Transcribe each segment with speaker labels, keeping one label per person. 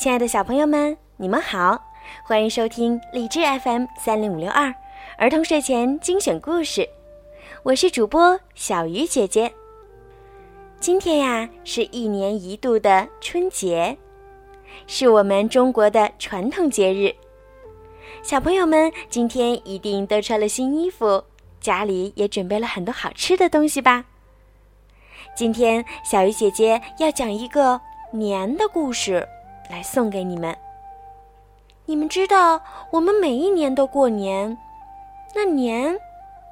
Speaker 1: 亲爱的小朋友们，你们好，欢迎收听荔枝 FM 三零五六二儿童睡前精选故事，我是主播小鱼姐姐。今天呀，是一年一度的春节，是我们中国的传统节日。小朋友们今天一定都穿了新衣服，家里也准备了很多好吃的东西吧？今天小鱼姐姐要讲一个年的故事。来送给你们。你们知道我们每一年都过年，那年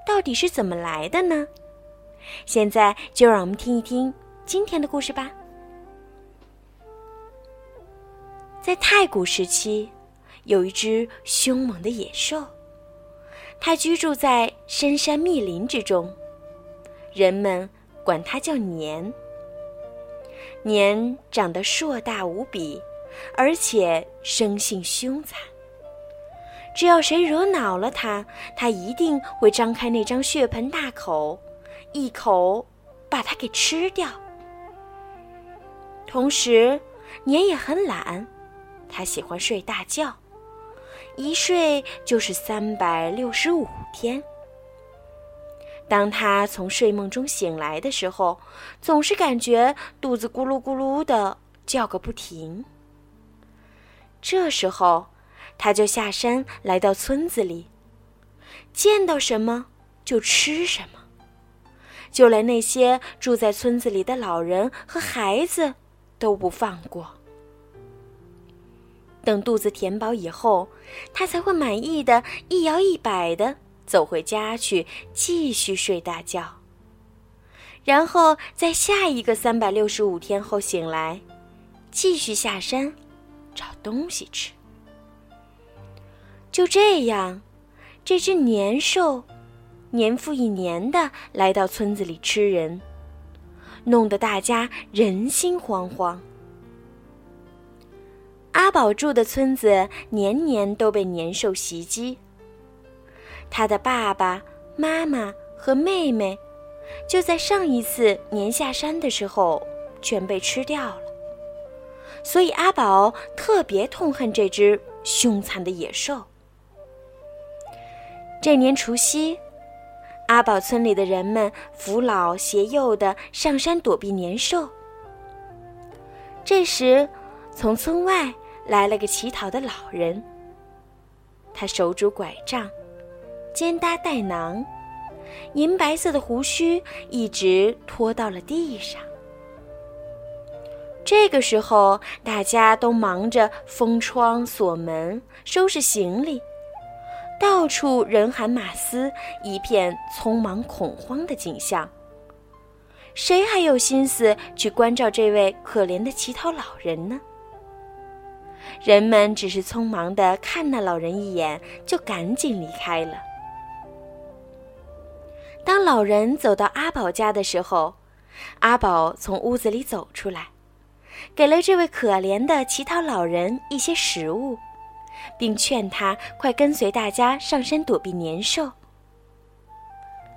Speaker 1: 到底是怎么来的呢？现在就让我们听一听今天的故事吧。在太古时期，有一只凶猛的野兽，它居住在深山密林之中，人们管它叫年。年长得硕大无比。而且生性凶残。只要谁惹恼了他，他一定会张开那张血盆大口，一口把他给吃掉。同时，年也很懒，他喜欢睡大觉，一睡就是三百六十五天。当他从睡梦中醒来的时候，总是感觉肚子咕噜咕噜的叫个不停。这时候，他就下山来到村子里，见到什么就吃什么，就连那些住在村子里的老人和孩子都不放过。等肚子填饱以后，他才会满意的一摇一摆的走回家去，继续睡大觉。然后在下一个三百六十五天后醒来，继续下山。找东西吃。就这样，这只年兽年复一年的来到村子里吃人，弄得大家人心惶惶。阿宝住的村子年年都被年兽袭击，他的爸爸妈妈和妹妹就在上一次年下山的时候全被吃掉了。所以阿宝特别痛恨这只凶残的野兽。这年除夕，阿宝村里的人们扶老携幼的上山躲避年兽。这时，从村外来了个乞讨的老人。他手拄拐杖，肩搭带囊，银白色的胡须一直拖到了地上。这个时候，大家都忙着封窗锁门、收拾行李，到处人喊马嘶，一片匆忙恐慌的景象。谁还有心思去关照这位可怜的乞讨老人呢？人们只是匆忙地看那老人一眼，就赶紧离开了。当老人走到阿宝家的时候，阿宝从屋子里走出来。给了这位可怜的乞讨老人一些食物，并劝他快跟随大家上山躲避年兽。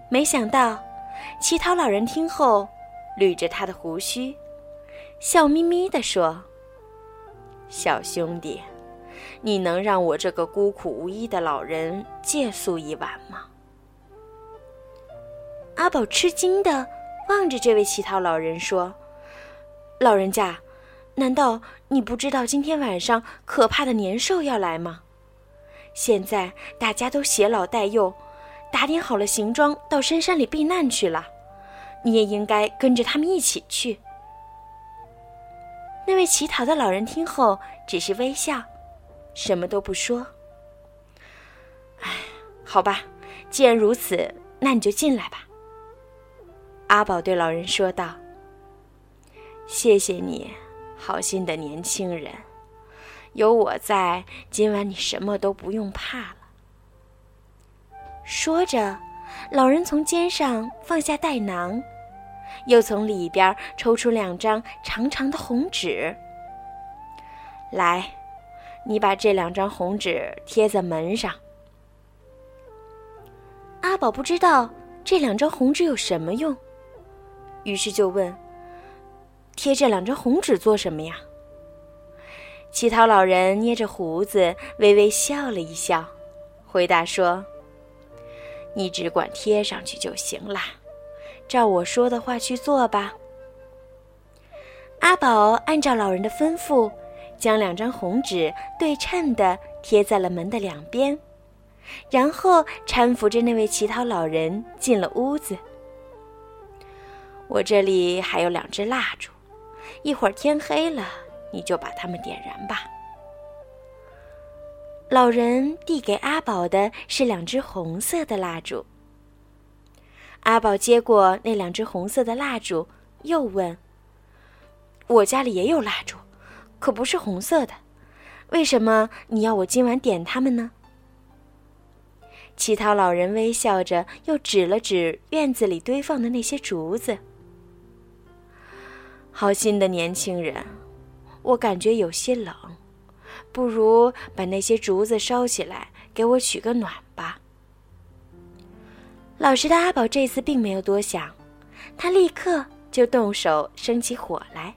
Speaker 1: 没想到，乞讨老人听后，捋着他的胡须，笑眯眯地说：“小兄弟，你能让我这个孤苦无依的老人借宿一晚吗？”阿宝吃惊地望着这位乞讨老人说：“老人家。”难道你不知道今天晚上可怕的年兽要来吗？现在大家都携老带幼，打点好了行装，到深山里避难去了。你也应该跟着他们一起去。那位乞讨的老人听后，只是微笑，什么都不说。哎，好吧，既然如此，那你就进来吧。阿宝对老人说道：“谢谢你。”好心的年轻人，有我在，今晚你什么都不用怕了。说着，老人从肩上放下袋囊，又从里边抽出两张长长的红纸。来，你把这两张红纸贴在门上。阿宝不知道这两张红纸有什么用，于是就问。贴这两张红纸做什么呀？乞讨老人捏着胡子，微微笑了一笑，回答说：“你只管贴上去就行了，照我说的话去做吧。”阿宝按照老人的吩咐，将两张红纸对称的贴在了门的两边，然后搀扶着那位乞讨老人进了屋子。我这里还有两支蜡烛，一会儿天黑了。你就把它们点燃吧。老人递给阿宝的是两支红色的蜡烛。阿宝接过那两支红色的蜡烛，又问：“我家里也有蜡烛，可不是红色的，为什么你要我今晚点它们呢？”乞讨老人微笑着，又指了指院子里堆放的那些竹子。好心的年轻人。我感觉有些冷，不如把那些竹子烧起来，给我取个暖吧。老实的阿宝这次并没有多想，他立刻就动手生起火来。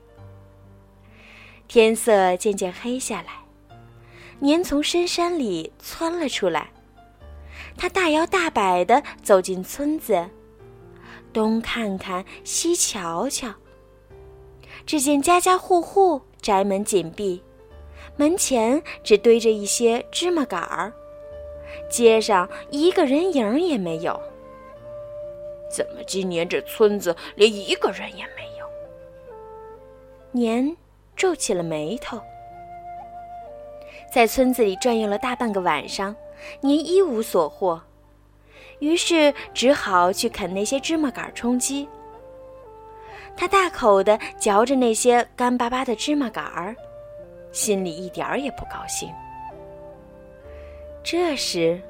Speaker 1: 天色渐渐黑下来，年从深山里窜了出来，他大摇大摆地走进村子，东看看，西瞧瞧，只见家家户户。宅门紧闭，门前只堆着一些芝麻杆儿，街上一个人影也没有。怎么今年这村子连一个人也没有？年皱起了眉头。在村子里转悠了大半个晚上，年一无所获，于是只好去啃那些芝麻杆充饥。他大口地嚼着那些干巴巴的芝麻杆儿，心里一点儿也不高兴。这时，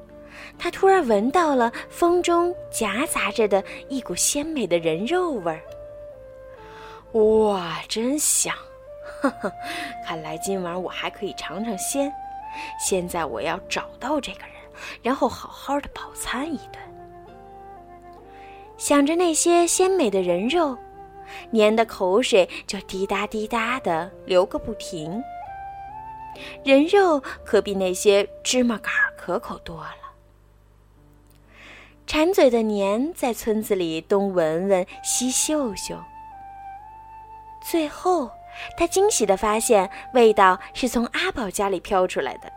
Speaker 1: 他突然闻到了风中夹杂着的一股鲜美的人肉味儿。哇，真香！呵呵，看来今晚我还可以尝尝鲜。现在我要找到这个人，然后好好的饱餐一顿。想着那些鲜美的人肉。年的口水就滴答滴答的流个不停。人肉可比那些芝麻杆儿可口多了。馋嘴的年在村子里东闻闻西嗅嗅，最后他惊喜的发现味道是从阿宝家里飘出来的。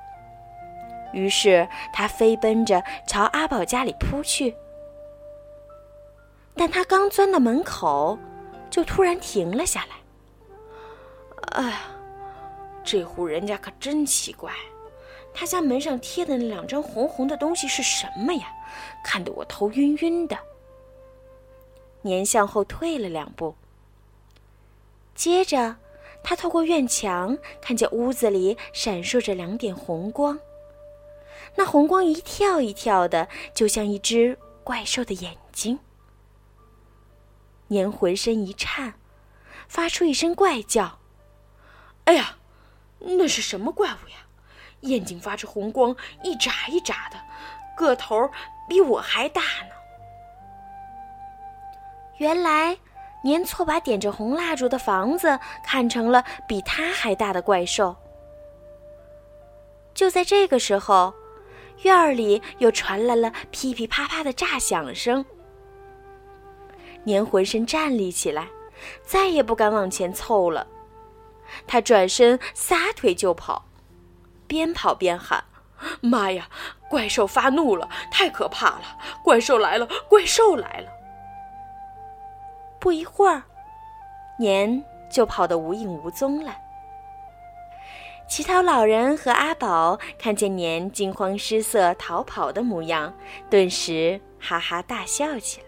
Speaker 1: 于是他飞奔着朝阿宝家里扑去，但他刚钻到门口。就突然停了下来。哎呀，这户人家可真奇怪，他家门上贴的那两张红红的东西是什么呀？看得我头晕晕的。年向后退了两步，接着他透过院墙看见屋子里闪烁着两点红光，那红光一跳一跳的，就像一只怪兽的眼睛。年浑身一颤，发出一声怪叫：“哎呀，那是什么怪物呀？眼睛发着红光，一眨一眨的，个头比我还大呢。”原来，年错把点着红蜡烛的房子看成了比他还大的怪兽。就在这个时候，院儿里又传来了噼噼啪啪的炸响声。年浑身站立起来，再也不敢往前凑了。他转身撒腿就跑，边跑边喊：“妈呀！怪兽发怒了，太可怕了！怪兽来了，怪兽来了！”不一会儿，年就跑得无影无踪了。乞讨老人和阿宝看见年惊慌失色逃跑的模样，顿时哈哈大笑起来。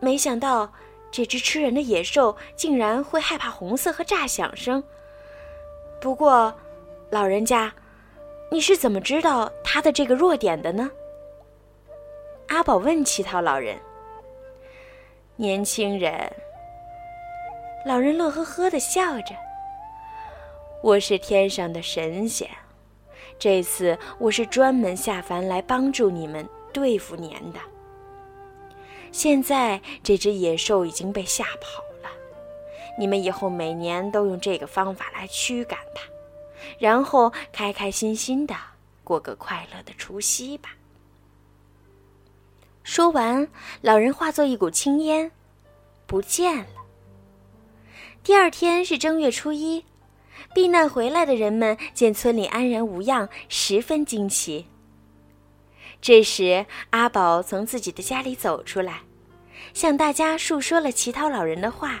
Speaker 1: 没想到，这只吃人的野兽竟然会害怕红色和炸响声。不过，老人家，你是怎么知道它的这个弱点的呢？阿宝问乞讨老人。年轻人，老人乐呵呵的笑着：“我是天上的神仙，这次我是专门下凡来帮助你们对付年的。”现在这只野兽已经被吓跑了，你们以后每年都用这个方法来驱赶它，然后开开心心的过个快乐的除夕吧。说完，老人化作一股青烟，不见了。第二天是正月初一，避难回来的人们见村里安然无恙，十分惊奇。这时，阿宝从自己的家里走出来，向大家述说了乞讨老人的话。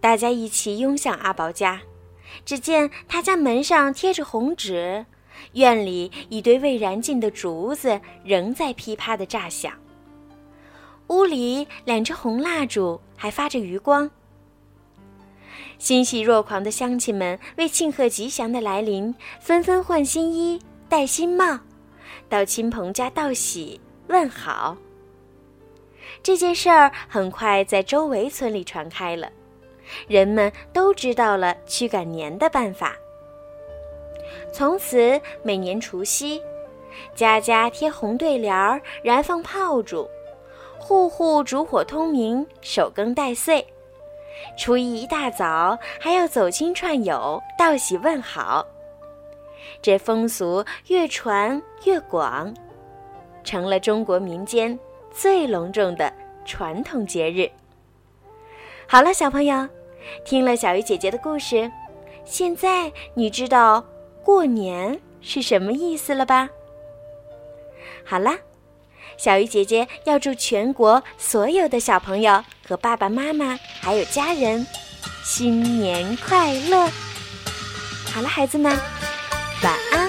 Speaker 1: 大家一起拥向阿宝家，只见他家门上贴着红纸，院里一堆未燃尽的竹子仍在噼啪的炸响。屋里两只红蜡烛还发着余光。欣喜若狂的乡亲们为庆贺吉祥的来临，纷纷换新衣、戴新帽，到亲朋家道喜问好。这件事儿很快在周围村里传开了。人们都知道了驱赶年的办法。从此，每年除夕，家家贴红对联儿，燃放炮竹，户户烛火通明，守更待岁。初一一大早，还要走亲串友，道喜问好。这风俗越传越广，成了中国民间最隆重的传统节日。好了，小朋友，听了小鱼姐姐的故事，现在你知道过年是什么意思了吧？好啦，小鱼姐姐要祝全国所有的小朋友和爸爸妈妈还有家人新年快乐！好了，孩子们，晚安。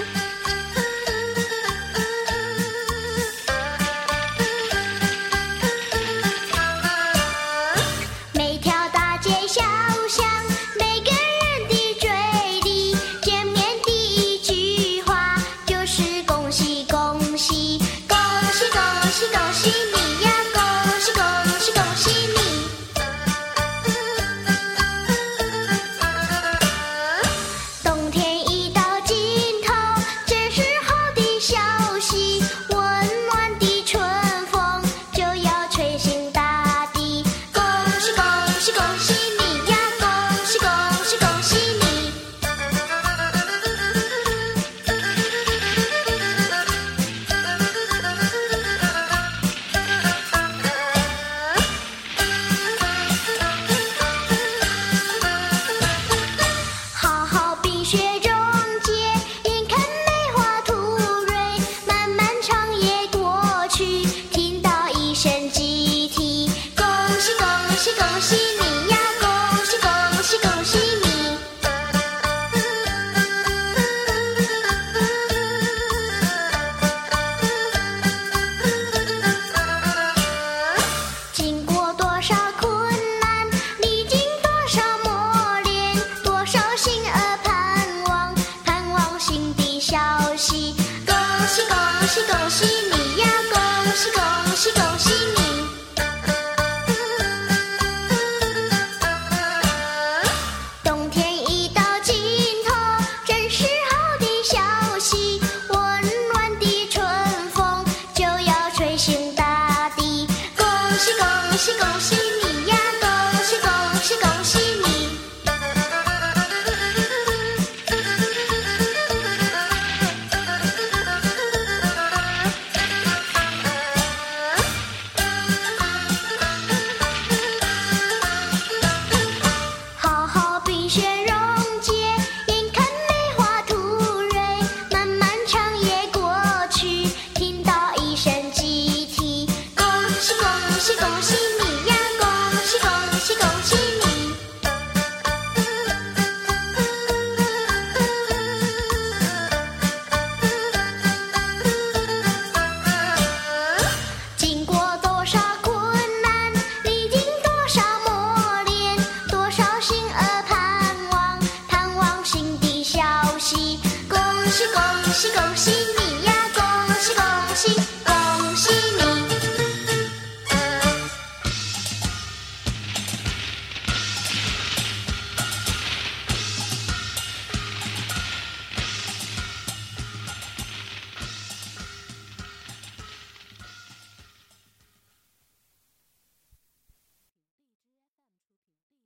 Speaker 2: 恭喜恭喜